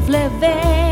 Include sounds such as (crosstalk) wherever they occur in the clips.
la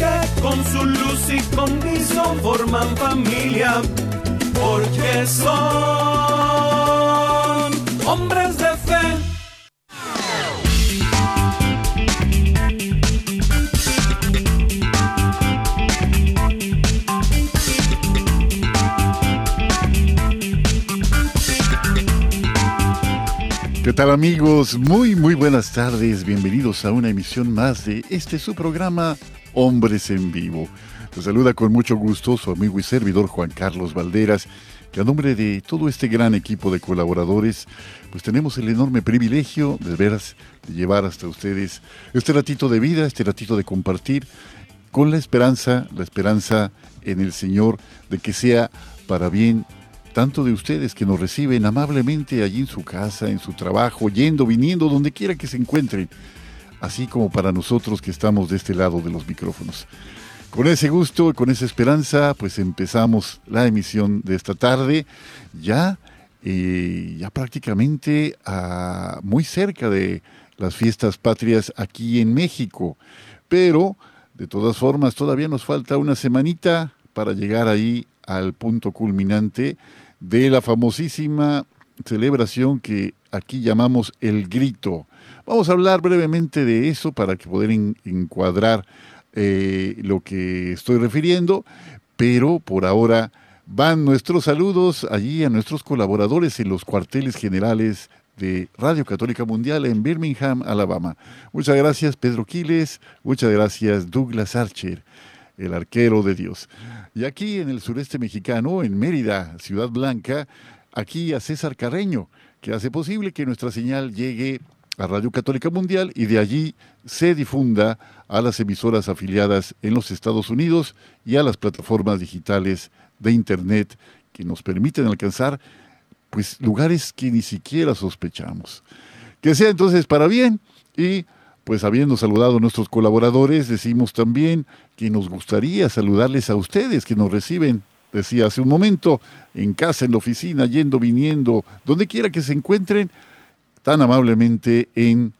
que con su luz y condición forman familia, porque son hombres de fe ¿Qué tal amigos? Muy muy buenas tardes, bienvenidos a una emisión más de este su programa Hombres en Vivo. Los saluda con mucho gusto su amigo y servidor Juan Carlos Valderas, que a nombre de todo este gran equipo de colaboradores, pues tenemos el enorme privilegio de veras de llevar hasta ustedes este ratito de vida, este ratito de compartir, con la esperanza, la esperanza en el Señor de que sea para bien tanto de ustedes que nos reciben amablemente allí en su casa, en su trabajo, yendo, viniendo, donde quiera que se encuentren, así como para nosotros que estamos de este lado de los micrófonos. Con ese gusto, y con esa esperanza, pues empezamos la emisión de esta tarde, ya, eh, ya prácticamente muy cerca de las fiestas patrias aquí en México, pero de todas formas todavía nos falta una semanita para llegar ahí al punto culminante de la famosísima celebración que aquí llamamos el grito. Vamos a hablar brevemente de eso para que poder encuadrar eh, lo que estoy refiriendo, pero por ahora van nuestros saludos allí a nuestros colaboradores en los cuarteles generales de Radio Católica Mundial en Birmingham, Alabama. Muchas gracias Pedro Quiles, muchas gracias Douglas Archer, el arquero de Dios. Y aquí en el sureste mexicano, en Mérida, Ciudad Blanca, aquí a César Carreño, que hace posible que nuestra señal llegue a Radio Católica Mundial y de allí se difunda a las emisoras afiliadas en los Estados Unidos y a las plataformas digitales de Internet que nos permiten alcanzar pues lugares que ni siquiera sospechamos. Que sea entonces para bien y pues habiendo saludado a nuestros colaboradores, decimos también que nos gustaría saludarles a ustedes que nos reciben, decía hace un momento, en casa, en la oficina, yendo, viniendo, donde quiera que se encuentren, tan amablemente en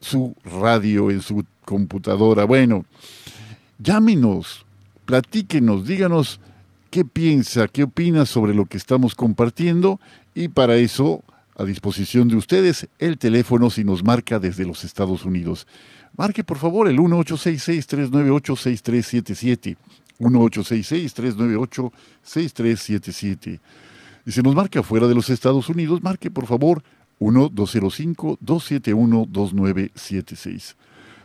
su radio, en su computadora. Bueno, llámenos, platíquenos, díganos qué piensa, qué opina sobre lo que estamos compartiendo y para eso a disposición de ustedes el teléfono si nos marca desde los Estados Unidos. Marque por favor el 1866-398-6377. 1866-398-6377. Y si nos marca fuera de los Estados Unidos, marque por favor 1-205-271-2976.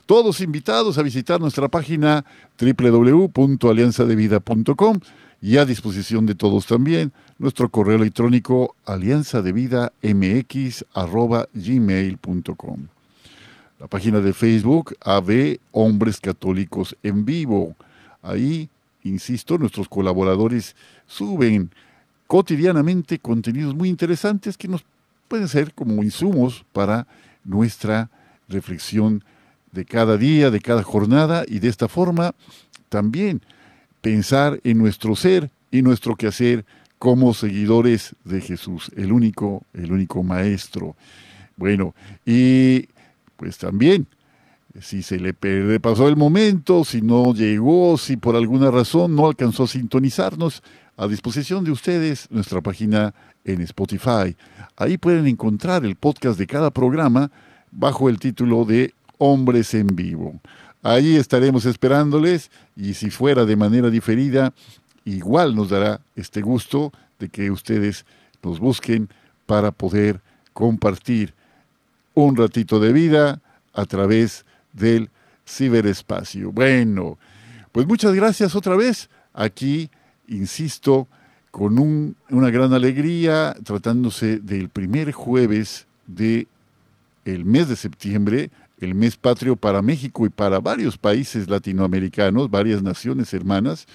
Todos invitados a visitar nuestra página www.alianzadevida.com y a disposición de todos también nuestro correo electrónico alianzadevidamx.gmail.com. La página de Facebook AB Hombres Católicos en Vivo. Ahí, insisto, nuestros colaboradores suben cotidianamente contenidos muy interesantes que nos pueden ser como insumos para nuestra reflexión de cada día, de cada jornada y de esta forma también pensar en nuestro ser y nuestro quehacer como seguidores de Jesús, el único, el único maestro. Bueno, y pues también, si se le pasó el momento, si no llegó, si por alguna razón no alcanzó a sintonizarnos, a disposición de ustedes nuestra página en Spotify. Ahí pueden encontrar el podcast de cada programa bajo el título de Hombres en Vivo. Ahí estaremos esperándoles y si fuera de manera diferida, igual nos dará este gusto de que ustedes nos busquen para poder compartir un ratito de vida a través del ciberespacio. Bueno, pues muchas gracias otra vez. Aquí, insisto, con una gran alegría, tratándose del primer jueves de el mes de septiembre, el mes patrio para México y para varios países latinoamericanos, varias naciones hermanas,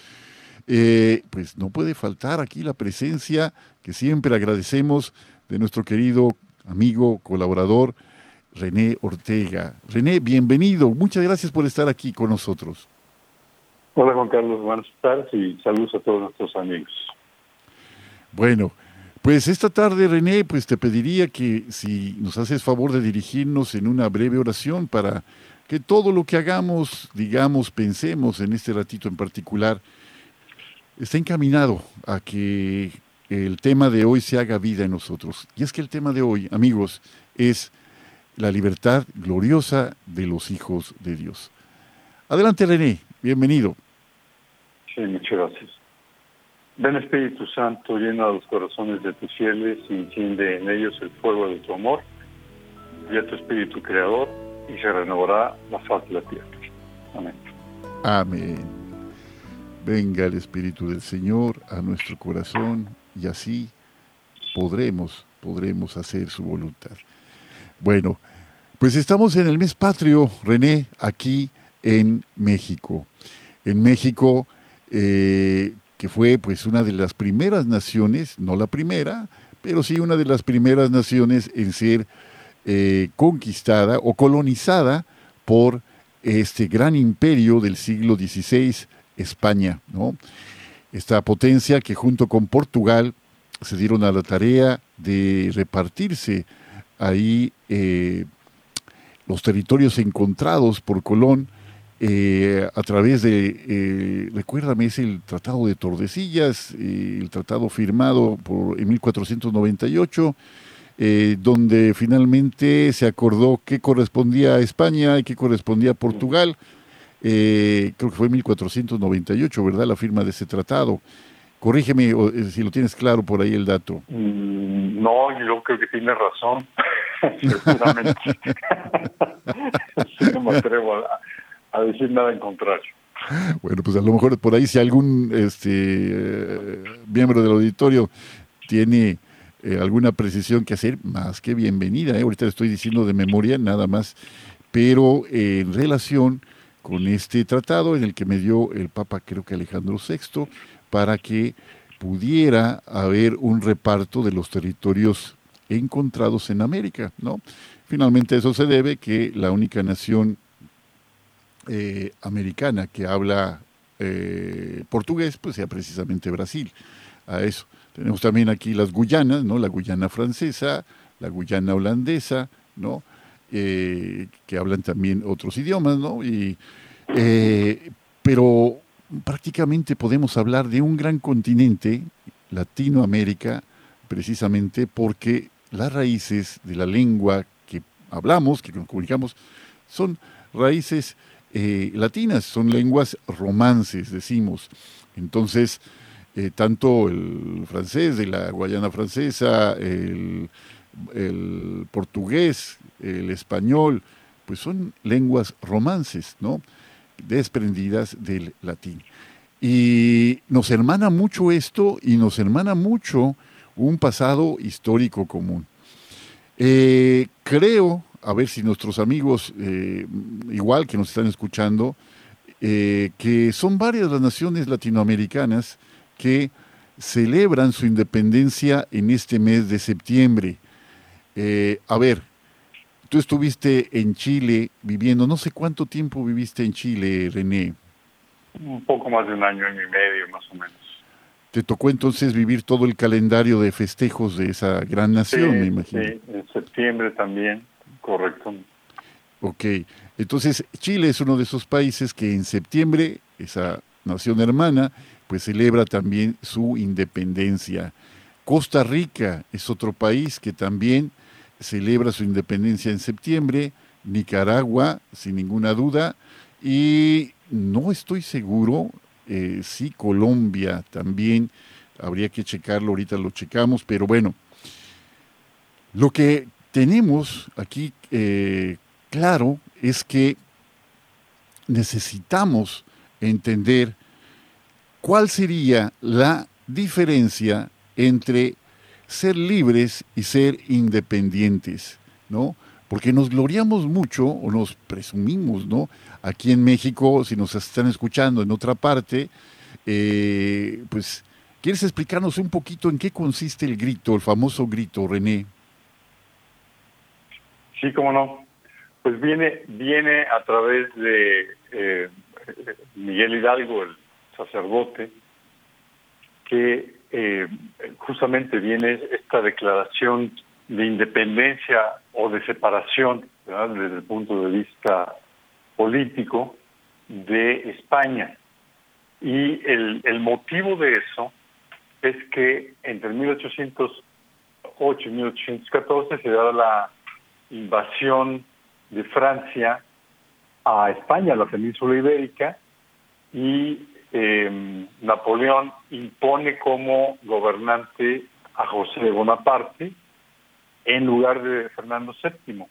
eh, pues no puede faltar aquí la presencia que siempre agradecemos de nuestro querido amigo, colaborador, René Ortega. René, bienvenido. Muchas gracias por estar aquí con nosotros. Hola Juan Carlos, buenas tardes y saludos a todos nuestros amigos. Bueno, pues esta tarde René, pues te pediría que si nos haces favor de dirigirnos en una breve oración para que todo lo que hagamos, digamos, pensemos en este ratito en particular, está encaminado a que el tema de hoy se haga vida en nosotros. Y es que el tema de hoy, amigos, es la libertad gloriosa de los hijos de Dios. Adelante, René, bienvenido. Sí, muchas gracias. Ven Espíritu Santo, llena los corazones de tus fieles y enciende en ellos el fuego de tu amor. Y a tu Espíritu Creador y se renovará la faz de la tierra. Amén. Amén. Venga el Espíritu del Señor a nuestro corazón y así podremos, podremos hacer su voluntad. Bueno, pues estamos en el mes patrio, René, aquí en México. En México, eh, que fue pues una de las primeras naciones, no la primera, pero sí una de las primeras naciones en ser eh, conquistada o colonizada por este gran imperio del siglo XVI, España, ¿no? Esta potencia que junto con Portugal se dieron a la tarea de repartirse ahí eh, los territorios encontrados por Colón eh, a través de, eh, recuérdame, es el Tratado de Tordesillas, eh, el tratado firmado por, en 1498, donde finalmente se acordó qué correspondía a España y qué correspondía a Portugal. creo que fue en 1498, ¿verdad? La firma de ese tratado. Corrígeme si lo tienes claro por ahí el dato. Mm, no, yo creo que tiene razón. (laughs) Seguramente. (laughs) no me atrevo a, a decir nada en contrario. (laughs) Bueno, pues a lo mejor por ahí si algún este eh, miembro del auditorio tiene eh, alguna precisión que hacer, más que bienvenida. ¿eh? Ahorita estoy diciendo de memoria nada más, pero en relación con este tratado en el que me dio el Papa, creo que Alejandro VI, para que pudiera haber un reparto de los territorios encontrados en América, ¿no? Finalmente eso se debe que la única nación eh, americana que habla eh, portugués, pues sea precisamente Brasil. A eso. Tenemos también aquí las Guyanas, ¿no? La Guyana francesa, la Guyana holandesa, ¿no? Eh, que hablan también otros idiomas, ¿no? Y, pero prácticamente podemos hablar de un gran continente, Latinoamérica, precisamente porque las raíces de la lengua que hablamos, que nos comunicamos, son raíces eh, latinas, son lenguas romances, decimos. Entonces, eh, tanto el francés de la Guayana francesa, el, portugués, el español, pues son lenguas romances, ¿no? Desprendidas del latín. Y nos hermana mucho esto y nos hermana mucho un pasado histórico común. Eh, creo a ver si nuestros amigos, eh, igual que nos están escuchando, eh, que son varias las naciones latinoamericanas que celebran su independencia en este mes de septiembre. Eh, a ver, tú estuviste en Chile viviendo, no sé cuánto tiempo viviste en Chile, René. Un poco más de un año, año y medio, más o menos. Te tocó entonces vivir todo el calendario de festejos de esa gran nación, me imagino. Sí, en septiembre también. Correcto. Ok, entonces Chile es uno de esos países que en septiembre, esa nación hermana, pues celebra también su independencia. Costa Rica es otro país que también celebra su independencia en septiembre, Nicaragua, sin ninguna duda, y no estoy seguro eh, si Colombia también, habría que checarlo, ahorita lo checamos, pero bueno, lo que tenemos aquí eh, claro es que necesitamos entender cuál sería la diferencia entre ser libres y ser independientes, ¿no? Porque nos gloriamos mucho o nos presumimos, ¿no? Aquí en México, si nos están escuchando en otra parte, eh, pues, ¿quieres explicarnos un poquito en qué consiste el grito, el famoso grito, René? Sí, cómo no. Pues viene, viene a través de eh, Miguel Hidalgo, el sacerdote, que eh, justamente viene esta declaración de independencia o de separación desde el punto de vista político de España. Y el, el motivo de eso es que entre 1808 y 1814 se da la invasión de Francia a España, a la península ibérica, y eh, Napoleón impone como gobernante a José de Bonaparte en lugar de Fernando VII.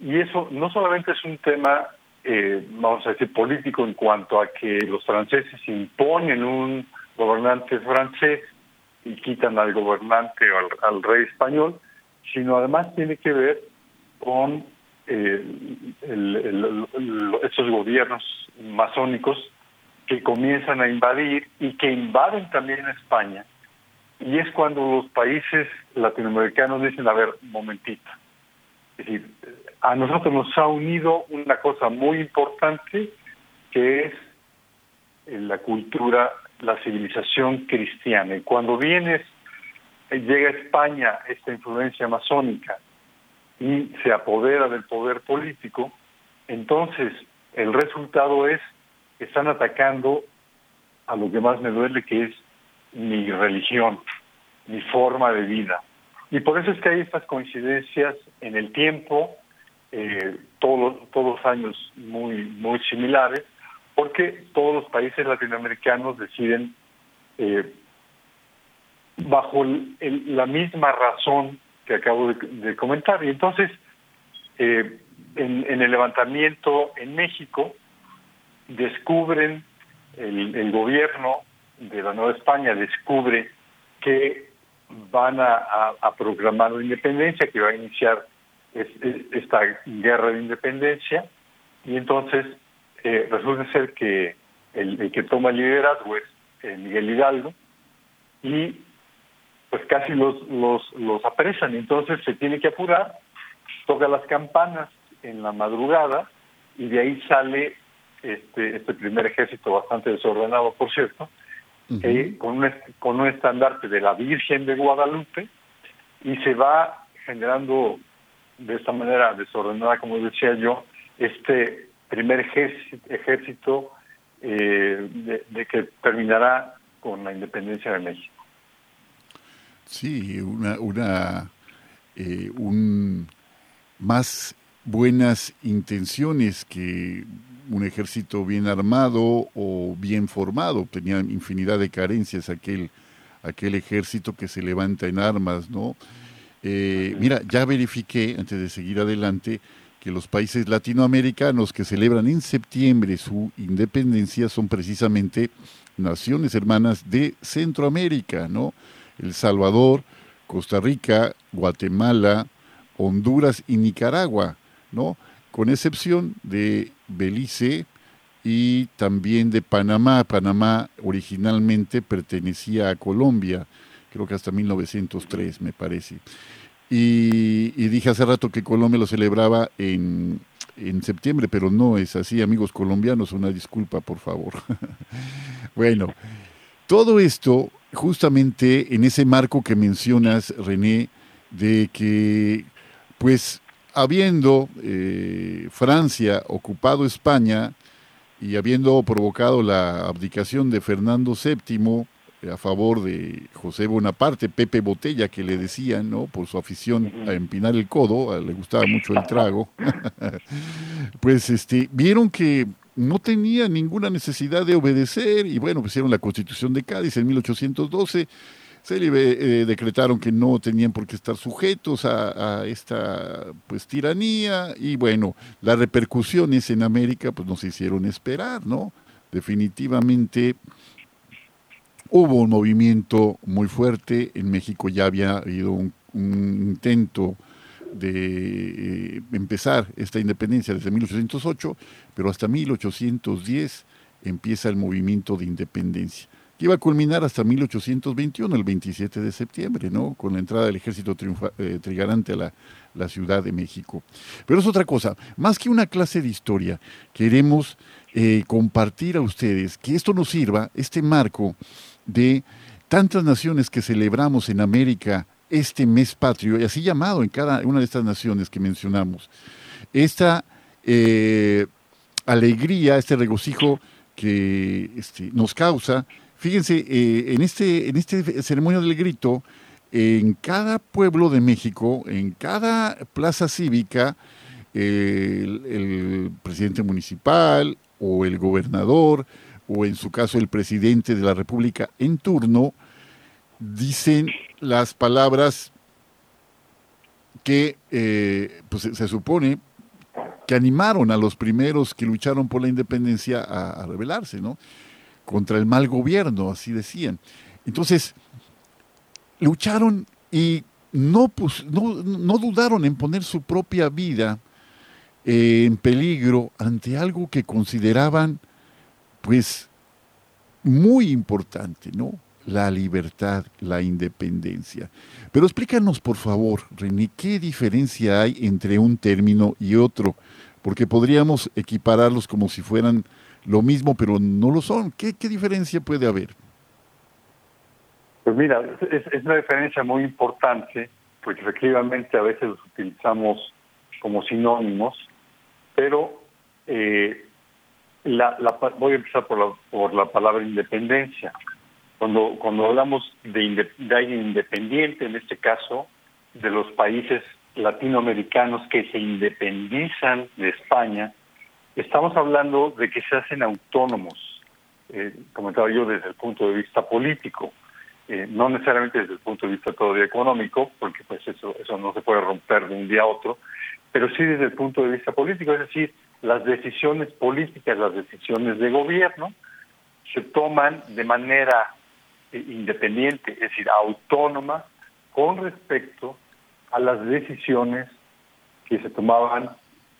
Y eso no solamente es un tema, eh, vamos a decir, político en cuanto a que los franceses imponen un gobernante francés y quitan al gobernante o al, rey español, sino además tiene que ver con eh, esos gobiernos masónicos que comienzan a invadir y que invaden también España. Y es cuando los países latinoamericanos dicen, a ver, momentito. Es decir, a nosotros nos ha unido una cosa muy importante que es eh, la cultura, la civilización cristiana. Y cuando vienes, eh, llega a España esta influencia masónica y se apodera del poder político, entonces el resultado es están atacando a lo que más me duele, que es mi religión, mi forma de vida. Y por eso es que hay estas coincidencias en el tiempo, eh, todos, todos años muy, muy similares, porque todos los países latinoamericanos deciden, eh, bajo la misma razón que acabo de, comentar. Y entonces, eh, en el levantamiento en México, descubren, el, gobierno de la Nueva España descubre que van a, a, programar la independencia, que va a iniciar esta guerra de independencia, y entonces eh, resulta ser que el, que toma el liderazgo es eh, Miguel Hidalgo, y pues casi los, los, los apresan, entonces se tiene que apurar, toca las campanas en la madrugada, y de ahí sale este, este primer ejército bastante desordenado, por cierto, eh, con, un, con un estandarte de la Virgen de Guadalupe y se va generando de esta manera desordenada, como decía yo, este primer ejército, eh, de, que terminará con la independencia de México. Sí, una, una eh, un más buenas intenciones que un ejército bien armado o bien formado. Tenía infinidad de carencias aquel, aquel ejército que se levanta en armas, ¿no? Eh, mira, ya verifiqué, antes de seguir adelante, que los países latinoamericanos que celebran en septiembre su independencia son precisamente naciones hermanas de Centroamérica, ¿no? El Salvador, Costa Rica, Guatemala, Honduras y Nicaragua, ¿no? Con excepción de Belice y también de Panamá. Panamá originalmente pertenecía a Colombia, creo que hasta 1903 me parece. Y, dije hace rato que Colombia lo celebraba en, en septiembre, pero no es así, amigos colombianos, una disculpa, por favor. (laughs) bueno, todo esto justamente en ese marco que mencionas, René, de que pues habiendo eh, Francia ocupado España y habiendo provocado la abdicación de Fernando VII eh, a favor de José Bonaparte, Pepe Botella, que le decían, ¿no? Por su afición a empinar el codo, le gustaba mucho el trago, (laughs) pues este, vieron que no tenía ninguna necesidad de obedecer y bueno, hicieron la Constitución de Cádiz en 1812 se eh, decretaron que no tenían por qué estar sujetos a, esta pues tiranía y bueno, las repercusiones en América pues nos hicieron esperar, ¿no? Definitivamente hubo un movimiento muy fuerte, en México ya había habido un, intento de eh, empezar esta independencia desde 1808, pero hasta 1810 empieza el movimiento de independencia que iba a culminar hasta 1821, el 27 de septiembre, ¿no? Con la entrada del ejército eh, trigarante a la, la, Ciudad de México. Pero es otra cosa, más que una clase de historia, queremos eh, compartir a ustedes que esto nos sirva, este marco de tantas naciones que celebramos en América este mes patrio, y así llamado en cada una de estas naciones que mencionamos. Esta eh, alegría, este regocijo que este, nos causa Fíjense, eh, en, este, en este ceremonia del grito, en cada pueblo de México, en cada plaza cívica, el, presidente municipal o el gobernador o en su caso el presidente de la República en turno, dicen las palabras que eh, pues, se supone que animaron a los primeros que lucharon por la independencia a, rebelarse, ¿no? contra el mal gobierno, así decían. Entonces, lucharon y no, no, dudaron en poner su propia vida eh, en peligro ante algo que consideraban, pues, muy importante, ¿no? La libertad, la independencia. Pero explícanos, por favor, René, ¿qué diferencia hay entre un término y otro? Porque podríamos equipararlos como si fueran lo mismo, pero no lo son. ¿Qué, diferencia puede haber? Pues mira, es, una diferencia muy importante, porque efectivamente a veces los utilizamos como sinónimos, pero eh, la, voy a empezar por la, por la palabra independencia. Cuando, cuando hablamos de, de alguien independiente, en este caso, de los países latinoamericanos que se independizan de España, Estamos hablando de que se hacen autónomos, eh, comentaba yo desde el punto de vista político, eh, no necesariamente desde el punto de vista todavía económico, porque pues eso, eso no se puede romper de un día a otro, pero sí desde el punto de vista político, es decir, las decisiones políticas, las decisiones de gobierno, se toman de manera independiente, es decir, autónoma, con respecto a las decisiones que se tomaban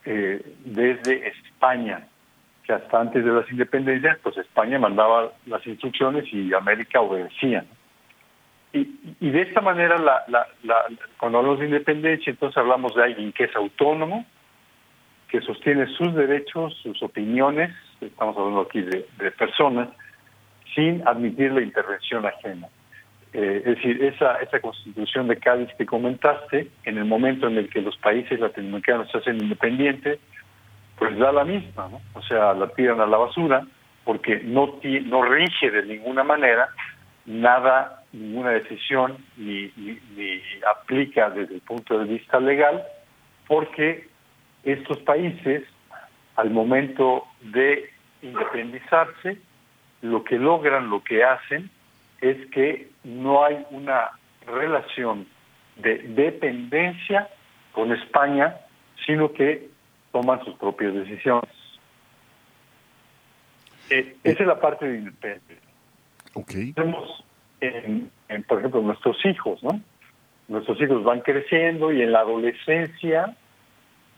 eh, desde España, que hasta antes de las independencias, pues España mandaba las instrucciones y América obedecía. Y, de esta manera, la, cuando hablamos de independencia, entonces hablamos de alguien que es autónomo, que sostiene sus derechos, sus opiniones, estamos hablando aquí de personas, sin admitir la intervención ajena. Eh, es decir, esa, esa constitución de Cádiz que comentaste, en el momento en el que los países latinoamericanos se hacen independientes, pues da la misma. O sea, la tiran a la basura porque no, no rige de ninguna manera nada, ninguna decisión, ni, ni aplica desde el punto de vista legal, porque estos países, al momento de independizarse, lo que logran, lo que hacen, es que no hay una relación de dependencia con España, sino que toman sus propias decisiones. Eh, esa es la parte de independencia. Okay. Tenemos, en, por ejemplo, nuestros hijos, ¿no? Nuestros hijos van creciendo y en la adolescencia,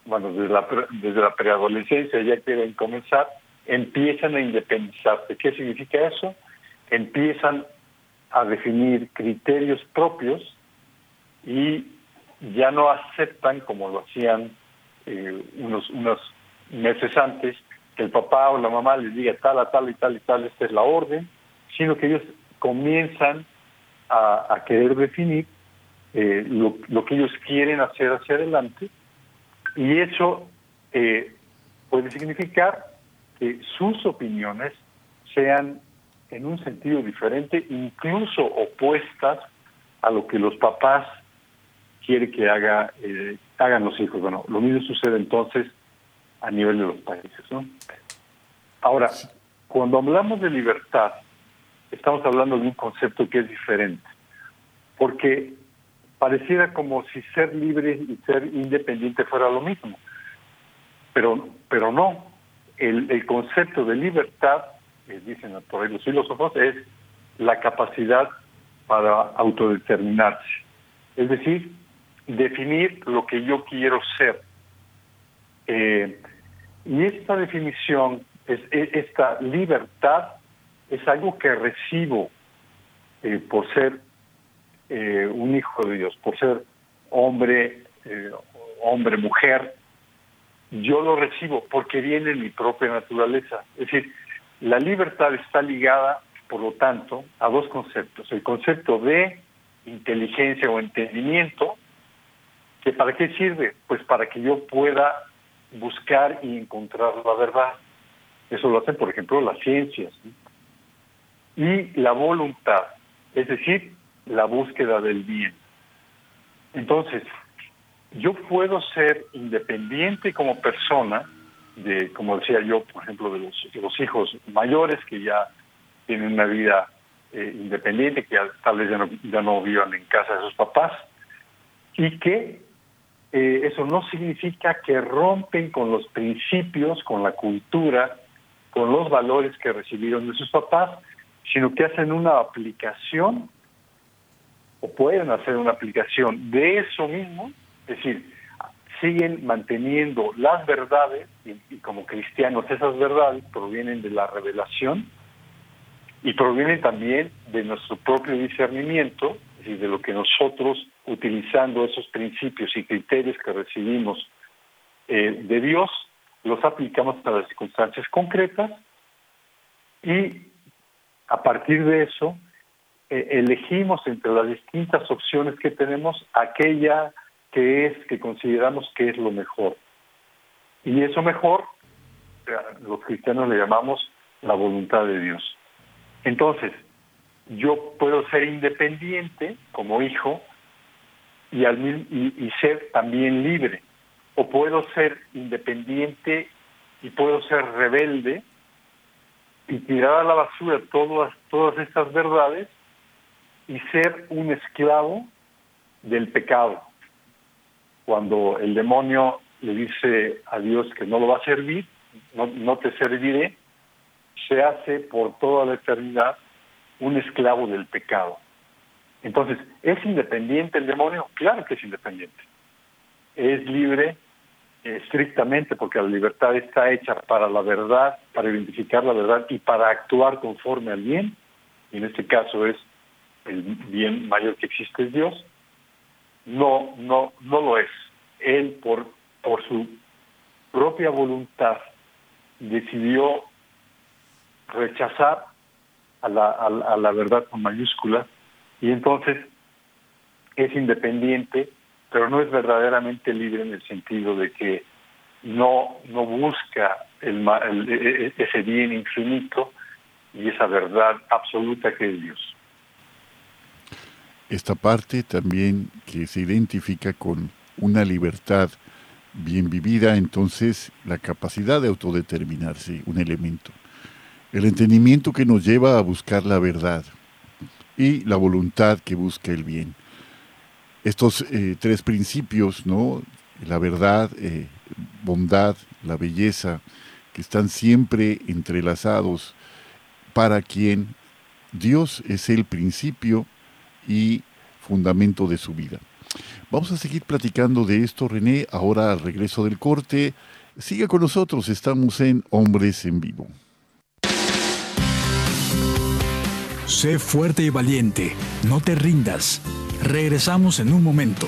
bueno, desde la, desde la preadolescencia ya quieren comenzar, empiezan a independizarse. ¿Qué significa eso? Empiezan a definir criterios propios y ya no aceptan, como lo hacían eh, unos, unos meses antes, que el papá o la mamá les diga tal, a tal y tal y tal, esta es la orden, sino que ellos comienzan a, querer definir eh, lo, que ellos quieren hacer hacia adelante y eso eh, puede significar que sus opiniones sean en un sentido diferente, incluso opuestas a lo que los papás quieren que haga, eh, hagan los hijos. Bueno, lo mismo sucede entonces a nivel de los países. ¿no? Ahora, cuando hablamos de libertad, estamos hablando de un concepto que es diferente, porque pareciera como si ser libre y ser independiente fuera lo mismo. Pero, pero no. El, concepto de libertad, dicen por ahí los filósofos, es la capacidad para autodeterminarse. Es decir, definir lo que yo quiero ser. Eh, y esta definición, es, e, esta libertad, es algo que recibo eh, por ser eh, un hijo de Dios, por ser hombre, hombre, mujer. Yo lo recibo porque viene en mi propia naturaleza. Es decir, la libertad está ligada, por lo tanto, a dos conceptos. El concepto de inteligencia o entendimiento, que para qué sirve? Pues para que yo pueda buscar y encontrar la verdad. Eso lo hacen, por ejemplo, las ciencias. Y la voluntad, es decir, la búsqueda del bien. Entonces, yo puedo ser independiente como persona, de, como decía yo, por ejemplo, de los, hijos mayores que ya tienen una vida eh, independiente, que tal vez ya no, ya no vivan en casa de sus papás, y que eh, eso no significa que rompen con los principios, con la cultura, con los valores que recibieron de sus papás, sino que hacen una aplicación o pueden hacer una aplicación de eso mismo, es decir, siguen manteniendo las verdades y, como cristianos esas verdades provienen de la revelación y provienen también de nuestro propio discernimiento, es decir, de lo que nosotros utilizando esos principios y criterios que recibimos eh, de Dios, los aplicamos a las circunstancias concretas y a partir de eso eh, elegimos entre las distintas opciones que tenemos aquella que es que consideramos que es lo mejor. Y eso mejor, eh, los cristianos le llamamos la voluntad de Dios. Entonces, yo puedo ser independiente como hijo y, al, y, ser también libre. O puedo ser independiente y puedo ser rebelde y tirar a la basura todas, todas estas verdades y ser un esclavo del pecado. Cuando el demonio le dice a Dios que no lo va a servir, no, te serviré, se hace por toda la eternidad un esclavo del pecado. Entonces, ¿es independiente el demonio? Claro que es independiente. Es libre estrictamente porque la libertad está hecha para la verdad, para identificar la verdad y para actuar conforme al bien. Y en este caso es el bien mayor que existe es Dios. No, no, no lo es. Él por, por su propia voluntad decidió rechazar a la, a la verdad con mayúscula y entonces es independiente, pero no es verdaderamente libre en el sentido de que no, no busca el, e, e, ese bien infinito y esa verdad absoluta que es Dios. Esta parte también que se identifica con una libertad bien vivida, entonces la capacidad de autodeterminarse, un elemento. El entendimiento que nos lleva a buscar la verdad, y la voluntad que busca el bien. Estos eh, tres principios, ¿no? la verdad, eh, bondad, la belleza, que están siempre entrelazados para quien Dios es el principio y fundamento de su vida. Vamos a seguir platicando de esto, René, ahora al regreso del corte. Siga con nosotros, estamos en Hombres en Vivo. Sé fuerte y valiente, no te rindas. Regresamos en un momento.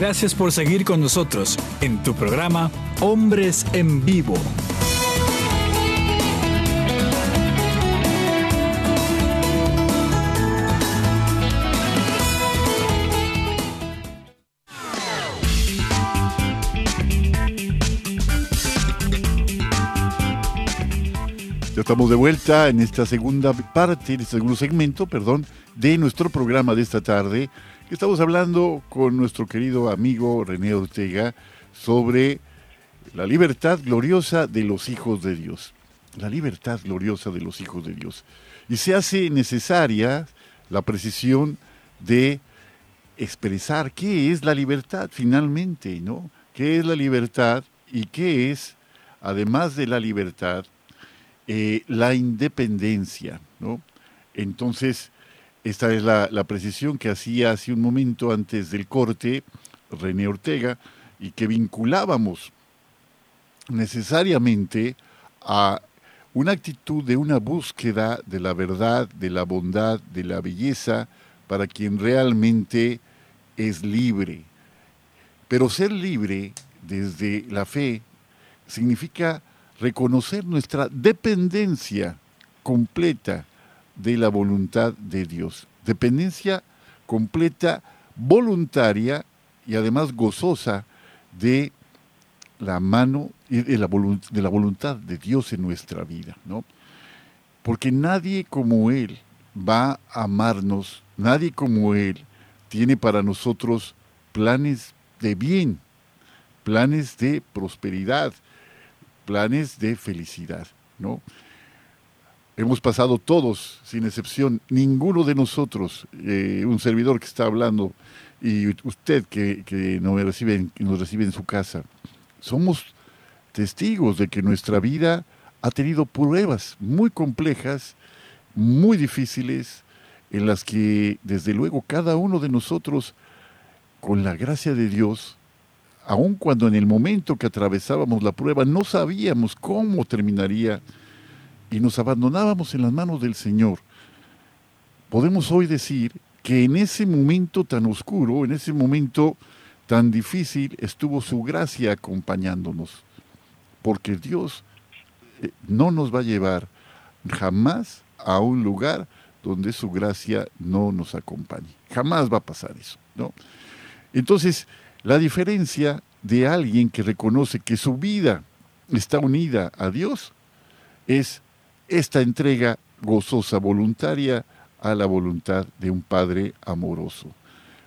Gracias por seguir con nosotros en tu programa Hombres en Vivo. Ya estamos de vuelta en esta segunda parte, en este segundo segmento, perdón, de nuestro programa de esta tarde. Estamos hablando con nuestro querido amigo René Ortega sobre la libertad gloriosa de los hijos de Dios. La libertad gloriosa de los hijos de Dios. Y se hace necesaria la precisión de expresar qué es la libertad finalmente, ¿no? ¿Qué es la libertad y qué es, además de la libertad, eh, la independencia, ¿no? Entonces, esta es la, precisión que hacía hace un momento antes del corte René Ortega y que vinculábamos necesariamente a una actitud de una búsqueda de la verdad, de la bondad, de la belleza para quien realmente es libre. Pero ser libre desde la fe significa reconocer nuestra dependencia completa de la voluntad de Dios. Dependencia completa, voluntaria y además gozosa de la mano y de la, de la voluntad de Dios en nuestra vida, ¿no? Porque nadie como Él va a amarnos, nadie como Él tiene para nosotros planes de bien, planes de prosperidad, planes de felicidad, ¿no? Hemos pasado todos, sin excepción, ninguno de nosotros, eh, un servidor que está hablando y usted que, que nos, recibe, nos recibe en su casa, somos testigos de que nuestra vida ha tenido pruebas muy complejas, muy difíciles, en las que desde luego cada uno de nosotros, con la gracia de Dios, aun cuando en el momento que atravesábamos la prueba no sabíamos cómo terminaría y nos abandonábamos en las manos del Señor, podemos hoy decir que en ese momento tan oscuro, en ese momento tan difícil, estuvo su gracia acompañándonos, porque Dios eh, no nos va a llevar jamás a un lugar donde su gracia no nos acompañe. Jamás va a pasar eso, ¿no? Entonces, la diferencia de alguien que reconoce que su vida está unida a Dios es esta entrega gozosa, voluntaria a la voluntad de un Padre amoroso.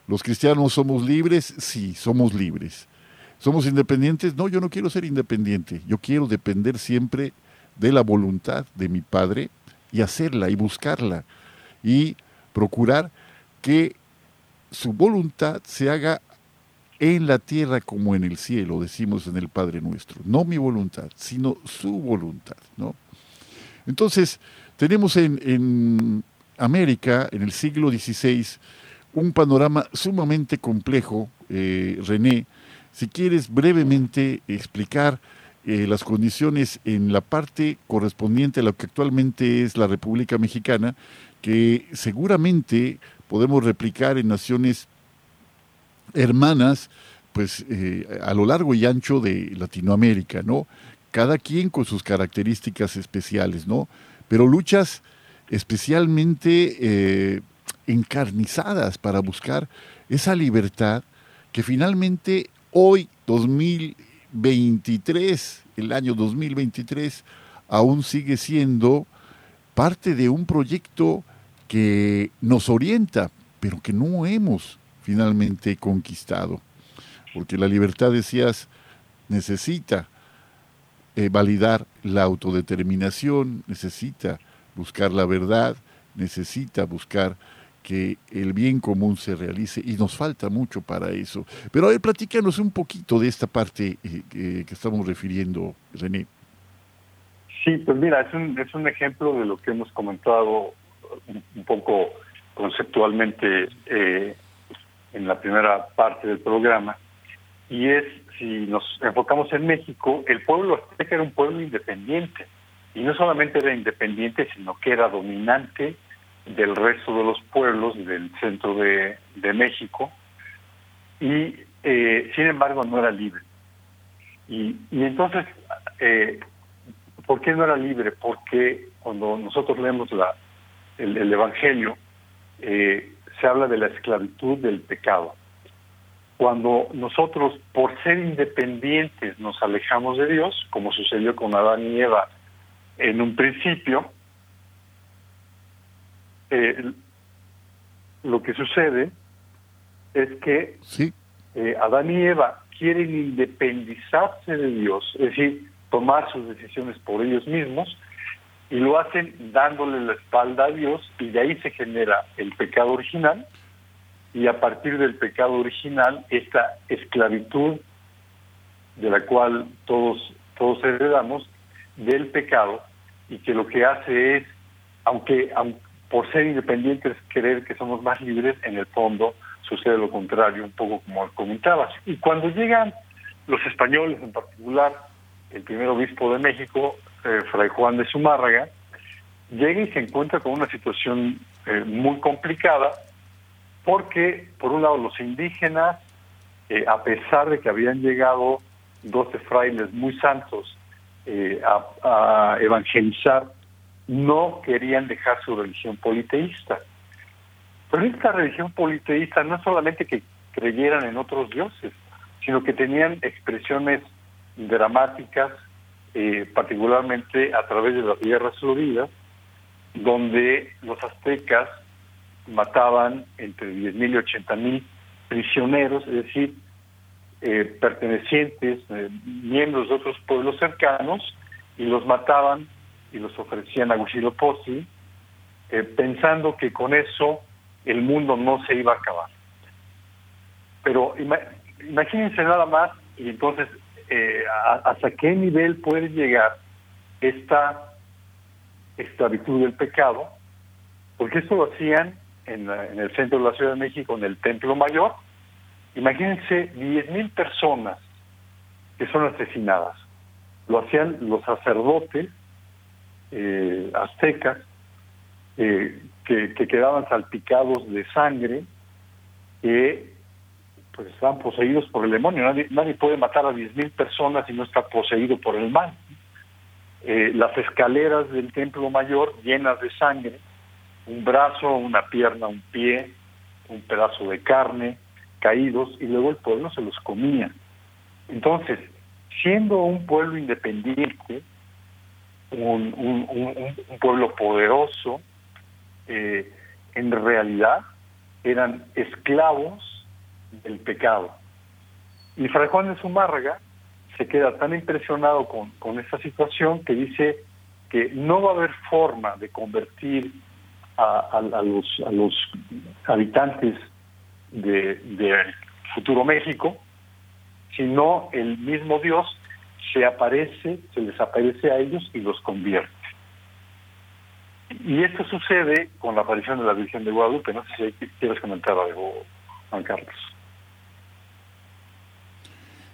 ¿Los cristianos somos libres? Sí, somos libres. ¿Somos independientes? No, yo no quiero ser independiente. Yo quiero depender siempre de la voluntad de mi Padre y hacerla y buscarla y procurar que su voluntad se haga en la tierra como en el cielo, decimos en el Padre nuestro. No mi voluntad, sino su voluntad. ¿no? Entonces, tenemos en, América, en el siglo XVI, un panorama sumamente complejo, eh, René. Si quieres brevemente explicar eh, las condiciones en la parte correspondiente a lo que actualmente es la República Mexicana, que seguramente podemos replicar en naciones hermanas, pues eh, a lo largo y ancho de Latinoamérica, ¿no? Cada quien con sus características especiales, ¿no? Pero luchas especialmente eh, encarnizadas para buscar esa libertad que finalmente hoy, 2023, el año 2023, aún sigue siendo parte de un proyecto que nos orienta, pero que no hemos finalmente conquistado. Porque la libertad, decías, necesita eh, validar la autodeterminación, necesita buscar la verdad, necesita buscar que el bien común se realice y nos falta mucho para eso. Pero a platícanos un poquito de esta parte eh, que estamos refiriendo, René. Sí, pues mira, es un, es un ejemplo de lo que hemos comentado un, poco conceptualmente eh, en la primera parte del programa, y es, si nos enfocamos en México, el pueblo azteca era un pueblo independiente, y no solamente era independiente, sino que era dominante del resto de los pueblos del centro de, México, y eh, sin embargo no era libre. Y, y entonces, eh, ¿por qué no era libre? Porque cuando nosotros leemos la, el, el Evangelio, eh, se habla de la esclavitud del pecado. Cuando nosotros, por ser independientes, nos alejamos de Dios, como sucedió con Adán y Eva en un principio, eh, lo que sucede es que Sí, eh, Adán y Eva quieren independizarse de Dios, es decir, tomar sus decisiones por ellos mismos, y lo hacen dándole la espalda a Dios, y de ahí se genera el pecado original, y a partir del pecado original, esta esclavitud de la cual todos, todos heredamos, del pecado, y que lo que hace es, aunque, aun- por ser independientes, creer que somos más libres, en el fondo sucede lo contrario, un poco como comentabas. Y cuando llegan los españoles en particular, el primer obispo de México, eh, Fray Juan de Zumárraga, llega y se encuentra con una situación eh, muy complicada, porque por un lado los indígenas, eh, a pesar de que habían llegado 12 frailes muy santos eh, a, evangelizar, no querían dejar su religión politeísta. Pero esta religión politeísta no es solamente que creyeran en otros dioses, sino que tenían expresiones dramáticas, eh, particularmente a través de las guerras floridas, donde los aztecas mataban entre 10.000 y 80.000 prisioneros, es decir, eh, pertenecientes, eh, miembros de otros pueblos cercanos, y los mataban y los ofrecían a Huitzilopochtli, eh, pensando que con eso el mundo no se iba a acabar. Pero ima- imagínense nada más, y entonces, eh, ¿hasta qué nivel puede llegar esta esclavitud del pecado? Porque esto lo hacían en, la- en el centro de la Ciudad de México, en el Templo Mayor. Imagínense 10.000 personas que son asesinadas. Lo hacían los sacerdotes eh, aztecas eh, que, que quedaban salpicados de sangre, que pues estaban poseídos por el demonio. Nadie, nadie puede matar a 10.000 personas si no está poseído por el mal. Eh, las escaleras del templo mayor llenas de sangre, un brazo, una pierna, un pie, un pedazo de carne, caídos, y luego el pueblo se los comía. Entonces, siendo un pueblo independiente, un, pueblo poderoso, eh, en realidad eran esclavos del pecado. Y Fray Juan de Zumárraga se queda tan impresionado con, con esta situación que dice que no va a haber forma de convertir a, a- a los, a los habitantes de, futuro México, sino el mismo Dios se aparece, se les aparece a ellos y los convierte. Y esto sucede con la aparición de la Virgen de Guadalupe. No sé si quieres comentar algo, Juan Carlos.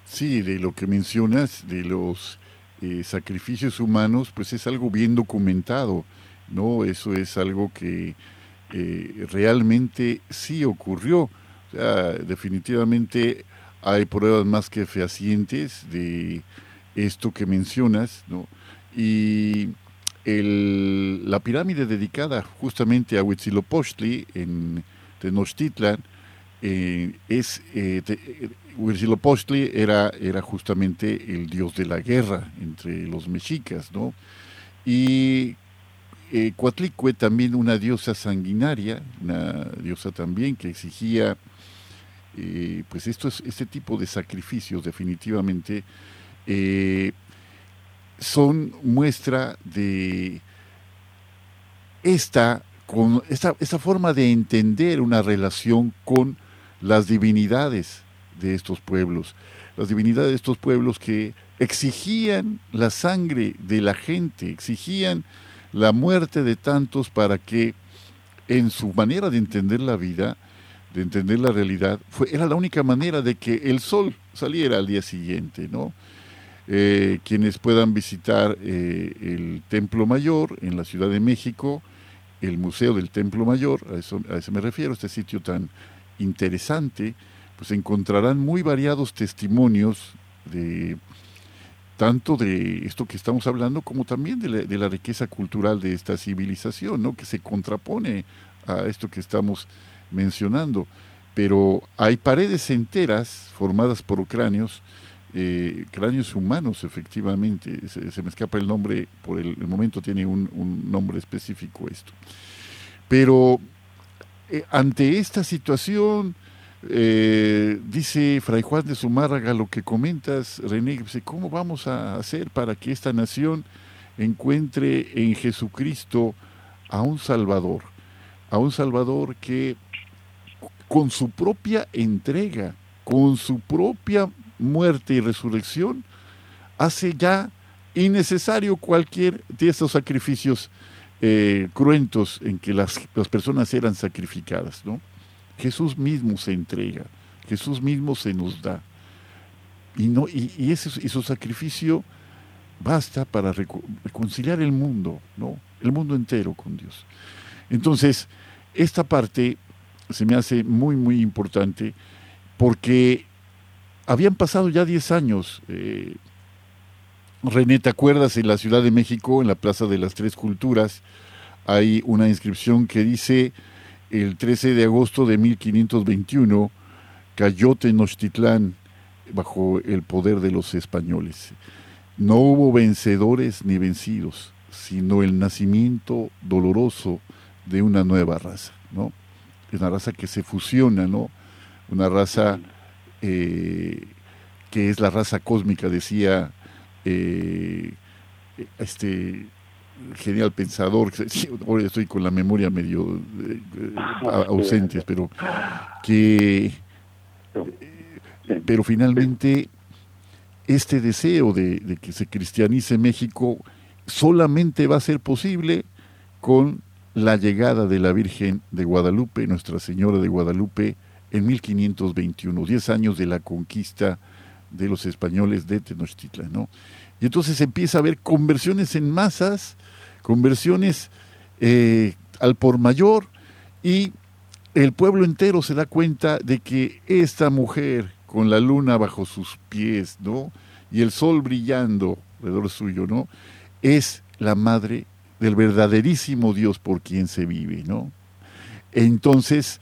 Sí, de lo que mencionas, de los eh, sacrificios humanos, pues es algo bien documentado, ¿no? Eso es algo que eh, realmente sí ocurrió. Definitivamente hay pruebas más que fehacientes de esto que mencionas, ¿no? Y el- la pirámide dedicada justamente a Huitzilopochtli en Tenochtitlan, eh, es eh, Huitzilopochtli era, era justamente el dios de la guerra entre los mexicas, ¿no? Y eh, también una diosa sanguinaria, una diosa también que exigía, eh, pues esto es, este tipo de sacrificios definitivamente eh, son muestra de esta, con esta, esta forma de entender una relación con las divinidades de estos pueblos, las divinidades de estos pueblos que exigían la sangre de la gente, exigían la muerte de tantos para que en su manera de entender la vida, de entender la realidad, fue, era la única manera de que el sol saliera al día siguiente, ¿no? Eh, quienes puedan visitar eh, el Templo Mayor en la Ciudad de México, el Museo del Templo Mayor, a eso, a eso me refiero, este sitio tan interesante, pues encontrarán muy variados testimonios de tanto de esto que estamos hablando como también de la, riqueza cultural de esta civilización, ¿no? que se contrapone a esto que estamos mencionando. Pero hay paredes enteras formadas por cráneos, eh, cráneos humanos efectivamente, se, me escapa el nombre, por el, momento tiene un, nombre específico esto. Pero eh, ante esta situación, eh, dice Fray Juan de Zumárraga lo que comentas, René, ¿cómo vamos a hacer para que esta nación encuentre en Jesucristo a un Salvador? A un Salvador que con su propia entrega, con su propia muerte y resurrección, hace ya innecesario cualquier de estos sacrificios eh, cruentos en que las, las personas eran sacrificadas, ¿no? Jesús mismo se entrega, Jesús mismo se nos da. Y, no, y, ese, su sacrificio basta para reconciliar el mundo, ¿no? el mundo entero con Dios. Entonces, esta parte se me hace muy, muy importante porque habían pasado ya 10 años. Eh, René, ¿te acuerdas? En la Ciudad de México, en la Plaza de las Tres Culturas, hay una inscripción que dice el 13 de agosto de 1521 cayó Tenochtitlán bajo el poder de los españoles. No hubo vencedores ni vencidos, sino el nacimiento doloroso de una nueva raza, ¿no? Una raza que se fusiona, ¿no? Una raza eh, que es la raza cósmica, decía eh, este genial pensador, (laughs) ahora estoy con la memoria medio eh, eh, (laughs) ausente, pero que pero finalmente este deseo de, de, que se cristianice México solamente va a ser posible con la llegada de la Virgen de Guadalupe, Nuestra Señora de Guadalupe, en 1521, 10 años de la conquista de los españoles de Tenochtitlan, ¿no? Y entonces empieza a haber conversiones en masas conversiones eh, al por mayor y el pueblo entero se da cuenta de que esta mujer con la luna bajo sus pies, ¿no? Y el sol brillando alrededor suyo, ¿no? Es la madre del verdaderísimo Dios por quien se vive, ¿no? Entonces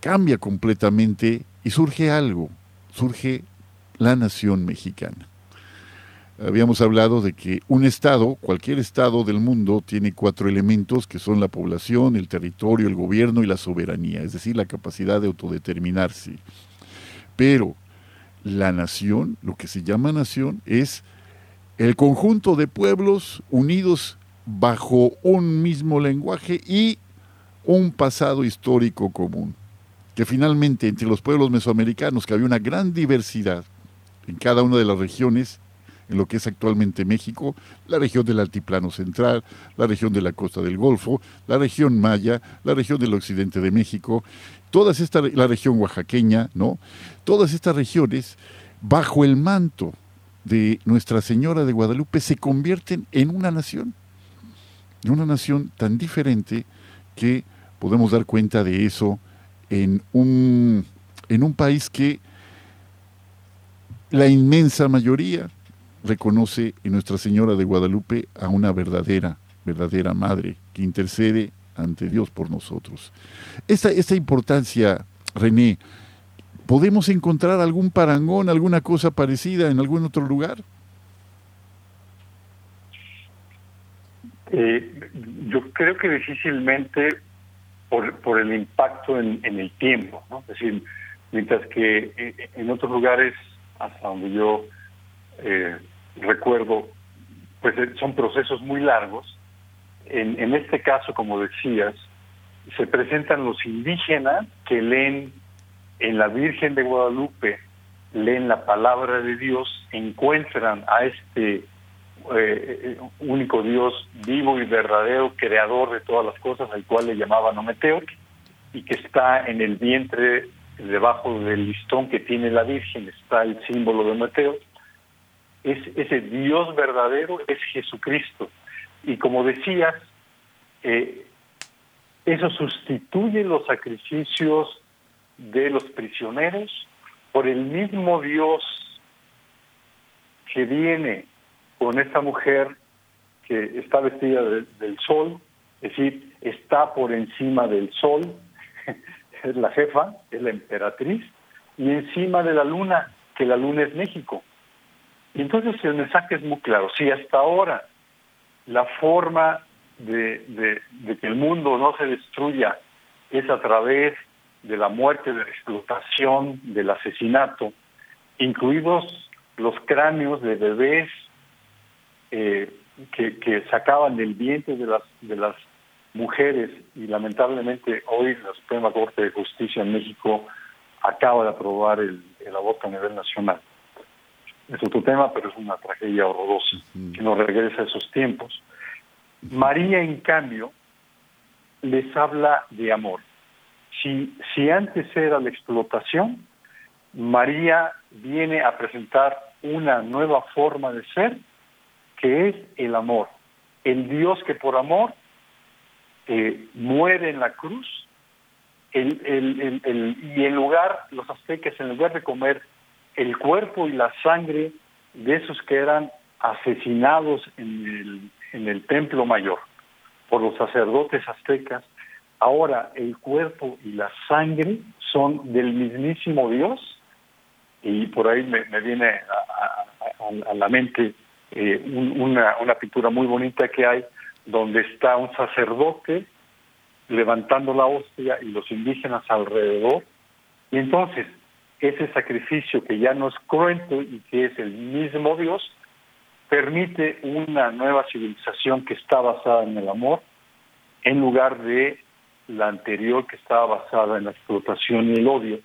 cambia completamente y surge algo, surge la nación mexicana habíamos hablado de que un Estado, cualquier Estado del mundo, tiene cuatro elementos que son la población, el territorio, el gobierno y la soberanía, es decir, la capacidad de autodeterminarse. Pero la nación, lo que se llama nación, es el conjunto de pueblos unidos bajo un mismo lenguaje y un pasado histórico común. Que finalmente entre los pueblos mesoamericanos, que había una gran diversidad en cada una de las regiones, en lo que es actualmente México, la región del Altiplano Central, la región de la costa del Golfo, la región Maya, la región del occidente de México, todas estas, la región oaxaqueña, ¿no? Todas estas regiones, bajo el manto de Nuestra Señora de Guadalupe, se convierten en una nación, en una nación tan diferente que podemos dar cuenta de eso en un, en un país que la inmensa mayoría reconoce en Nuestra Señora de Guadalupe a una verdadera, verdadera madre que intercede ante Dios por nosotros. Esta, esta importancia, René, ¿podemos encontrar algún parangón, alguna cosa parecida en algún otro lugar? Eh, yo creo que difícilmente por, por el impacto en, en el tiempo, ¿no? Es decir, mientras que eh, en otros lugares, hasta donde yo eh, recuerdo, pues eh, son procesos muy largos. En, en este caso, como decías, se presentan los indígenas que leen en la Virgen de Guadalupe, leen la palabra de Dios, encuentran a este eh, único Dios vivo y verdadero, creador de todas las cosas, al cual le llamaban Ometeo, y que está en el vientre, debajo del listón que tiene la Virgen, está el símbolo de Ometeo es ese Dios verdadero es Jesucristo. Y como decías, eh, eso sustituye los sacrificios de los prisioneros, por el mismo Dios que viene con esta mujer que está vestida del sol, es decir, está por encima del sol, (laughs) es la jefa, es la emperatriz, y encima de la luna, que la luna es México. Y entonces el mensaje es muy claro. Si hasta ahora la forma de, que el mundo no se destruya es a través de la muerte, de la explotación, del asesinato, incluidos los cráneos de bebés eh, que, sacaban del vientre de las, de las mujeres y lamentablemente hoy la Suprema Corte de Justicia en México acaba de aprobar el, aborto a nivel nacional. Es otro tema, pero es una tragedia horrorosa que nos regresa a esos tiempos. María, en cambio, les habla de amor. Si, si antes era la explotación, María viene a presentar una nueva forma de ser, que es el amor. El Dios que por amor eh, muere en la cruz el, el, el, y en lugar, los aztecas, en lugar de comer el cuerpo y la sangre de esos que eran asesinados en el, en el templo mayor por los sacerdotes aztecas, ahora el cuerpo y la sangre son del mismísimo Dios y por ahí me, viene a, la mente eh, una, una pintura muy bonita que hay donde está un sacerdote levantando la hostia y los indígenas alrededor. Y entonces, ese sacrificio que ya no es cruento y que es el mismo Dios, permite una nueva civilización que está basada en el amor, en lugar de la anterior que estaba basada en la explotación y el odio.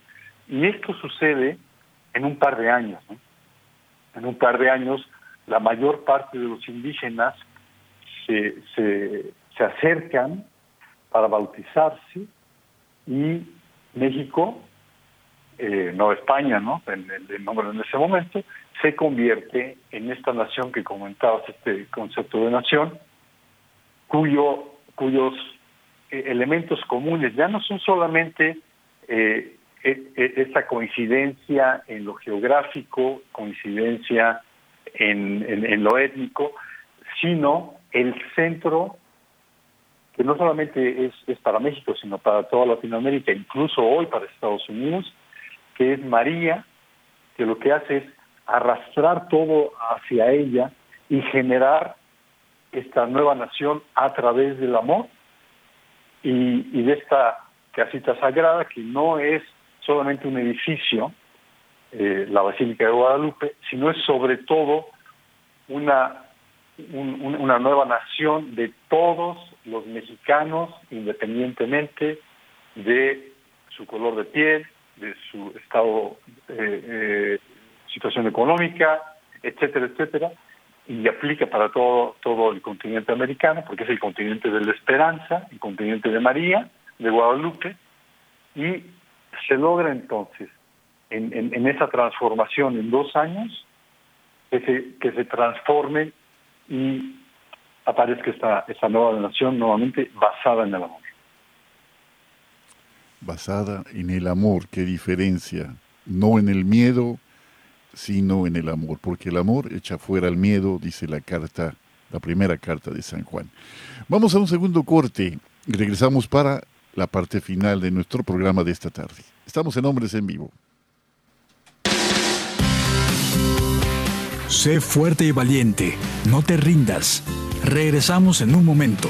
Y esto sucede en un par de años. En un par de años, la mayor parte de los indígenas se, se, se acercan para bautizarse y México, eh, no España, ¿no? En, el nombre en ese momento, se convierte en esta nación que comentabas, este concepto de nación, cuyo, cuyos eh, elementos comunes ya no son solamente eh, e, e, esta coincidencia en lo geográfico, coincidencia en, en lo étnico, sino el centro que no solamente es, es para México, sino para toda Latinoamérica, incluso hoy para Estados Unidos, que es María, que lo que hace es arrastrar todo hacia ella y generar esta nueva nación a través del amor y, y de esta casita sagrada que no es solamente un edificio, eh, la Basílica de Guadalupe, sino es sobre todo una una nueva nación de todos los mexicanos, independientemente de su color de piel, de su estado, eh, eh, situación económica, etcétera, etcétera, y aplica para todo, todo el continente americano, porque es el continente de la esperanza, el continente de María, de Guadalupe, y se logra entonces, en, en, esa transformación en dos años, que se, que se transforme y aparezca esta, esta nueva nación nuevamente basada en el amor. Basada en el amor, qué diferencia, no en el miedo, sino en el amor, porque el amor echa fuera el miedo, dice la carta, la primera carta de San Juan. Vamos a un segundo corte y regresamos para la parte final de nuestro programa de esta tarde. Estamos en Hombres en Vivo. Sé fuerte y valiente, no te rindas. Regresamos en un momento.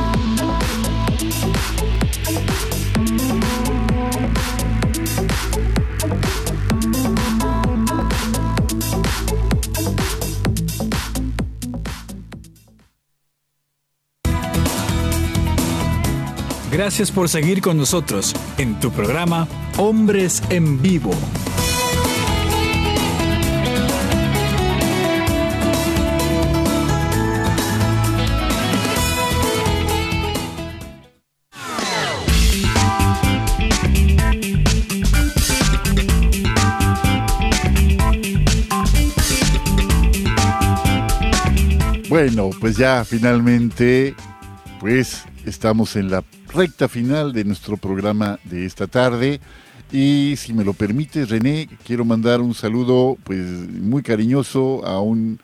Gracias por seguir con nosotros en tu programa Hombres en Vivo. Bueno, pues ya finalmente, pues estamos en la recta final de nuestro programa de esta tarde. Y si me lo permite, René, quiero mandar un saludo pues muy cariñoso a un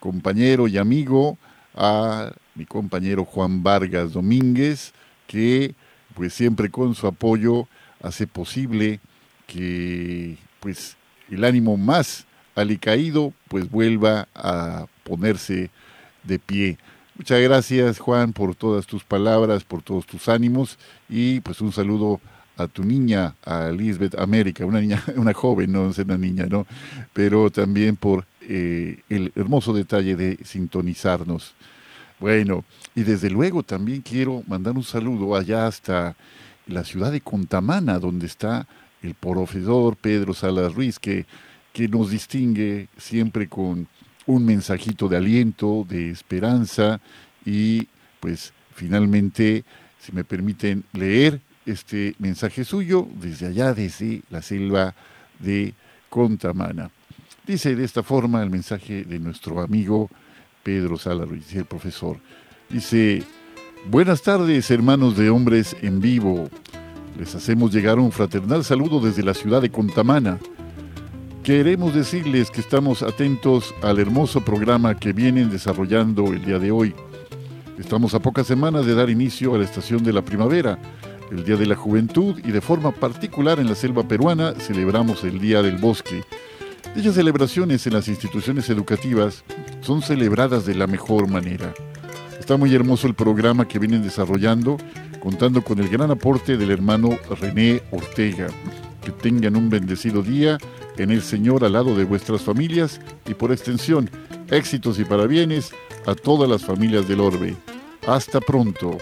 compañero y amigo, a mi compañero Juan Vargas Domínguez, que pues siempre con su apoyo hace posible que pues el ánimo más alicaído pues vuelva a ponerse de pie. Muchas gracias Juan por todas tus palabras, por todos tus ánimos y pues un saludo a tu niña, a Lisbeth América, una niña, (laughs) una joven, no es una niña, ¿no? Pero también por eh, el hermoso detalle de sintonizarnos. Bueno, y desde luego también quiero mandar un saludo allá hasta la ciudad de Contamana, donde está el profesor Pedro Salas Ruiz, que, que nos distingue siempre con un mensajito de aliento, de esperanza y pues finalmente, si me permiten leer este mensaje suyo desde allá, desde la selva de Contamana. Dice de esta forma el mensaje de nuestro amigo Pedro Salas Ruiz, el profesor. Dice, buenas tardes hermanos de hombres en vivo. Les hacemos llegar un fraternal saludo desde la ciudad de Contamana. Queremos decirles que estamos atentos al hermoso programa que vienen desarrollando el día de hoy. Estamos a pocas semanas de dar inicio a la estación de la primavera, el Día de la Juventud y de forma particular en la selva peruana celebramos el Día del Bosque. Dichas celebraciones en las instituciones educativas son celebradas de la mejor manera. Está muy hermoso el programa que vienen desarrollando, contando con el gran aporte del hermano René Ortega. Que tengan un bendecido día en el Señor al lado de vuestras familias y por extensión, éxitos y parabienes a todas las familias del Orbe. Hasta pronto.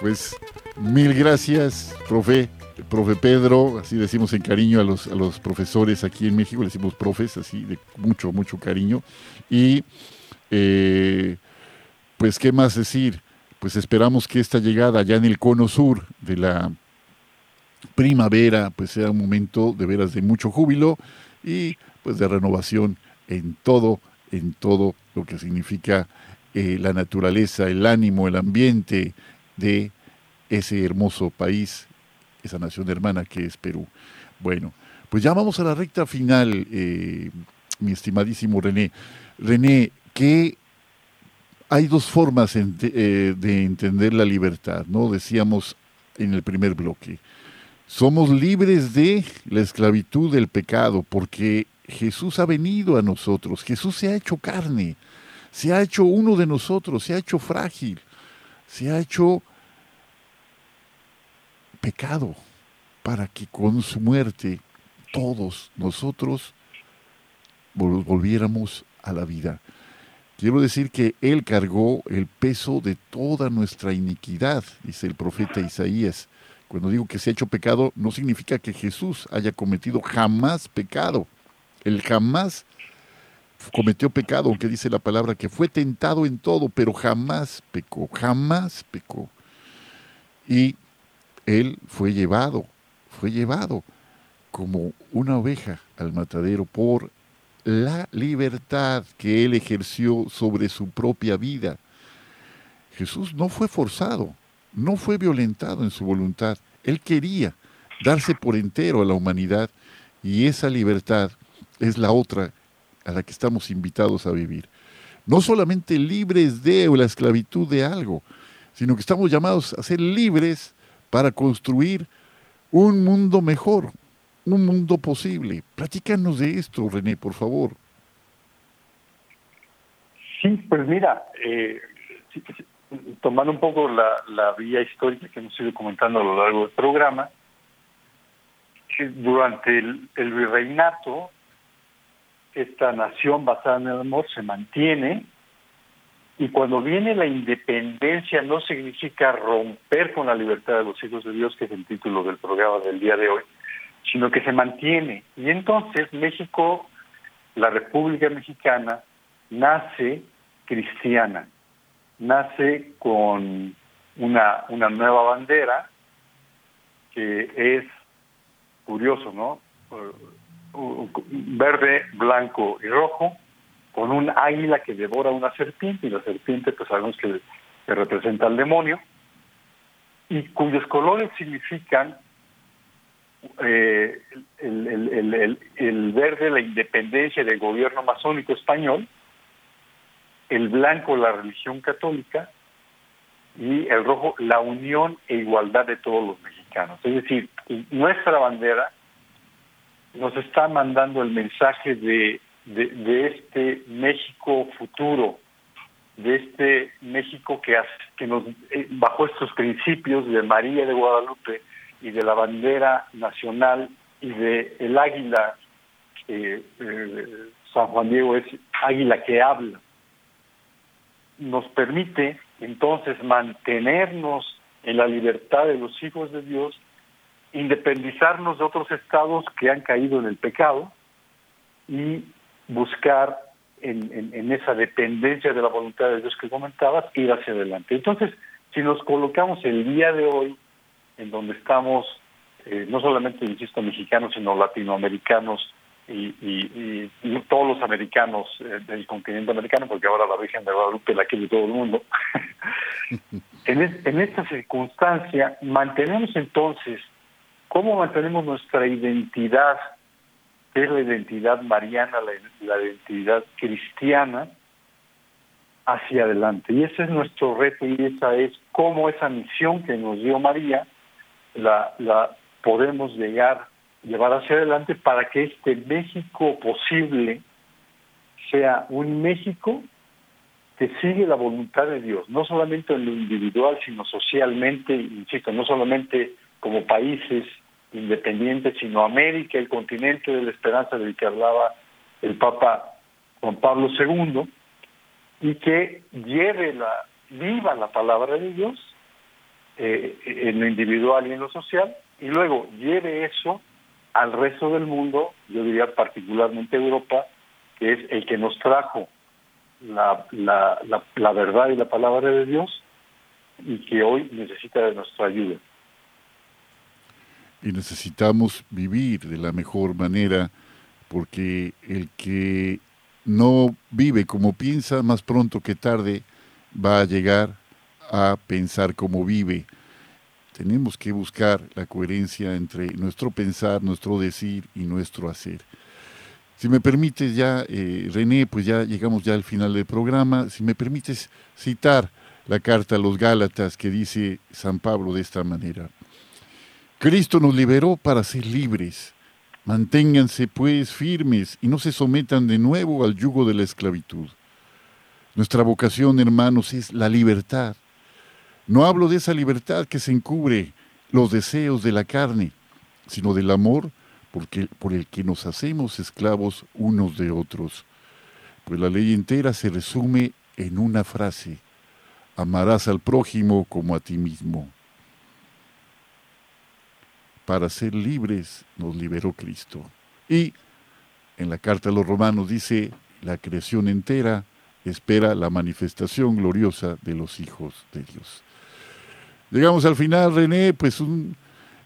Pues mil gracias, profe, profe Pedro, así decimos en cariño a los, a los profesores aquí en México, le decimos profes, así de mucho, mucho cariño. Y eh, pues, ¿qué más decir? Pues esperamos que esta llegada ya en el cono sur de la primavera, pues sea un momento de veras de mucho júbilo y pues de renovación en todo, en todo lo que significa eh, la naturaleza, el ánimo, el ambiente de ese hermoso país, esa nación hermana que es Perú. Bueno, pues ya vamos a la recta final, eh, mi estimadísimo René. René, ¿qué hay dos formas eh, de entender la libertad, ¿no? Decíamos en el primer bloque. Somos libres de la esclavitud del pecado porque Jesús ha venido a nosotros, Jesús se ha hecho carne, se ha hecho uno de nosotros, se ha hecho frágil, se ha hecho pecado para que con su muerte todos nosotros volviéramos a la vida. Quiero decir que Él cargó el peso de toda nuestra iniquidad, dice el profeta Isaías. Cuando digo que se ha hecho pecado, no significa que Jesús haya cometido jamás pecado. Él jamás cometió pecado, aunque dice la palabra que fue tentado en todo, pero jamás pecó, jamás pecó. Y Él fue llevado, fue llevado como una oveja al matadero por la libertad que Él ejerció sobre su propia vida. Jesús no fue forzado, no fue violentado en su voluntad. Él quería darse por entero a la humanidad y esa libertad es la otra a la que estamos invitados a vivir. No solamente libres de la esclavitud de algo, sino que estamos llamados a ser libres para construir un mundo mejor, un mundo posible. Platícanos de esto, René, por favor. Sí, pues mira, eh, tomando un poco la, la vía histórica que hemos ido comentando a lo largo del programa, durante el, el virreinato, esta nación basada en el amor se mantiene y cuando viene la independencia no significa romper con la libertad de los hijos de Dios, que es el título del programa del día de hoy, sino que se mantiene. Y entonces México, la República Mexicana, nace cristiana nace con una, una nueva bandera que es curioso, ¿no? Verde, blanco y rojo, con un águila que devora una serpiente, y la serpiente pues sabemos que, que representa al demonio, y cuyos colores significan eh, el, el, el, el, verde la independencia del gobierno masónico español, el blanco la religión católica y el rojo la unión e igualdad de todos los mexicanos. Es decir, nuestra bandera nos está mandando el mensaje de, de, este México futuro, de este México que, hace, que nos, eh, bajo estos principios de María de Guadalupe y de la bandera nacional y de el águila, eh, eh, San Juan Diego es águila que habla, nos permite entonces mantenernos en la libertad de los hijos de Dios, independizarnos de otros estados que han caído en el pecado y buscar en, esa dependencia de la voluntad de Dios que comentabas, ir hacia adelante. Entonces, si nos colocamos el día de hoy, en donde estamos, eh, no solamente, insisto, mexicanos, sino latinoamericanos y, y, y todos los americanos eh, del continente americano, porque ahora la Virgen de Guadalupe la quiere todo el mundo. (laughs) en, es, en esta circunstancia, mantenemos entonces, ¿cómo mantenemos nuestra identidad es la identidad mariana, la, identidad cristiana, hacia adelante. Y ese es nuestro reto y esa es cómo esa misión que nos dio María la, la podemos llegar, llevar hacia adelante para que este México posible sea un México que sigue la voluntad de Dios, no solamente en lo individual, sino socialmente, insisto, no solamente como países independiente, sino América, el continente de la esperanza del que hablaba el Papa Juan Pablo II, y que lleve la, viva la palabra de Dios eh, en lo individual y en lo social, y luego lleve eso al resto del mundo, yo diría particularmente Europa, que es el que nos trajo la, la, verdad y la palabra de Dios, y que hoy necesita de nuestra ayuda y necesitamos vivir de la mejor manera porque el que no vive como piensa, más pronto que tarde va a llegar a pensar como vive. Tenemos que buscar la coherencia entre nuestro pensar, nuestro decir y nuestro hacer. Si me permites ya, eh, René, pues ya llegamos ya al final del programa, si me permites citar la carta a los Gálatas que dice San Pablo de esta manera. Cristo nos liberó para ser libres. Manténganse pues firmes y no se sometan de nuevo al yugo de la esclavitud. Nuestra vocación, hermanos, es la libertad. No hablo de esa libertad que se encubre los deseos de la carne, sino del amor porque, por el que nos hacemos esclavos unos de otros. Pues la ley entera se resume en una frase, amarás al prójimo como a ti mismo para ser libres nos liberó Cristo. Y en la carta a los romanos dice, la creación entera espera la manifestación gloriosa de los hijos de Dios. Llegamos al final, René, pues un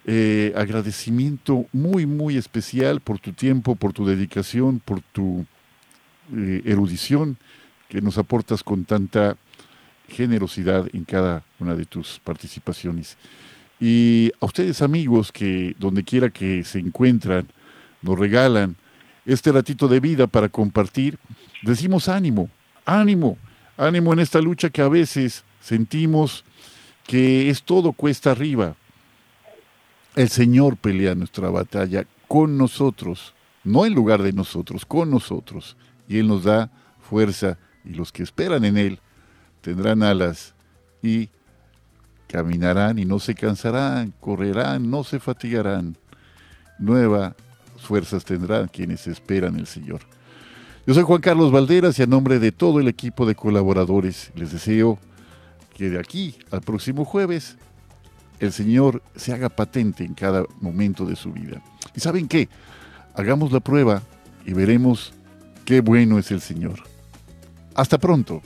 eh, agradecimiento muy, muy especial por tu tiempo, por tu dedicación, por tu eh, erudición que nos aportas con tanta generosidad en cada una de tus participaciones. Y a ustedes amigos que donde quiera que se encuentran, nos regalan este ratito de vida para compartir, decimos ánimo, ánimo, ánimo en esta lucha que a veces sentimos que es todo cuesta arriba. El Señor pelea nuestra batalla con nosotros, no en lugar de nosotros, con nosotros. Y Él nos da fuerza y los que esperan en Él tendrán alas y Caminarán y no se cansarán, correrán, no se fatigarán. Nuevas fuerzas tendrán quienes esperan el Señor. Yo soy Juan Carlos Valderas y a nombre de todo el equipo de colaboradores les deseo que de aquí al próximo jueves el Señor se haga patente en cada momento de su vida. ¿Y saben qué? Hagamos la prueba y veremos qué bueno es el Señor. Hasta pronto.